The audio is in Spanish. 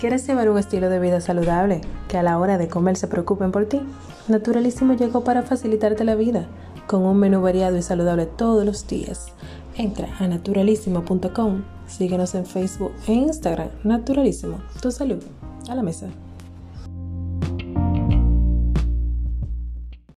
¿Quieres llevar un estilo de vida saludable? Que a la hora de comer se preocupen por ti. Naturalísimo llegó para facilitarte la vida, con un menú variado y saludable todos los días. Entra a naturalísimo.com, síguenos en Facebook e Instagram, Naturalísimo, tu salud a la mesa.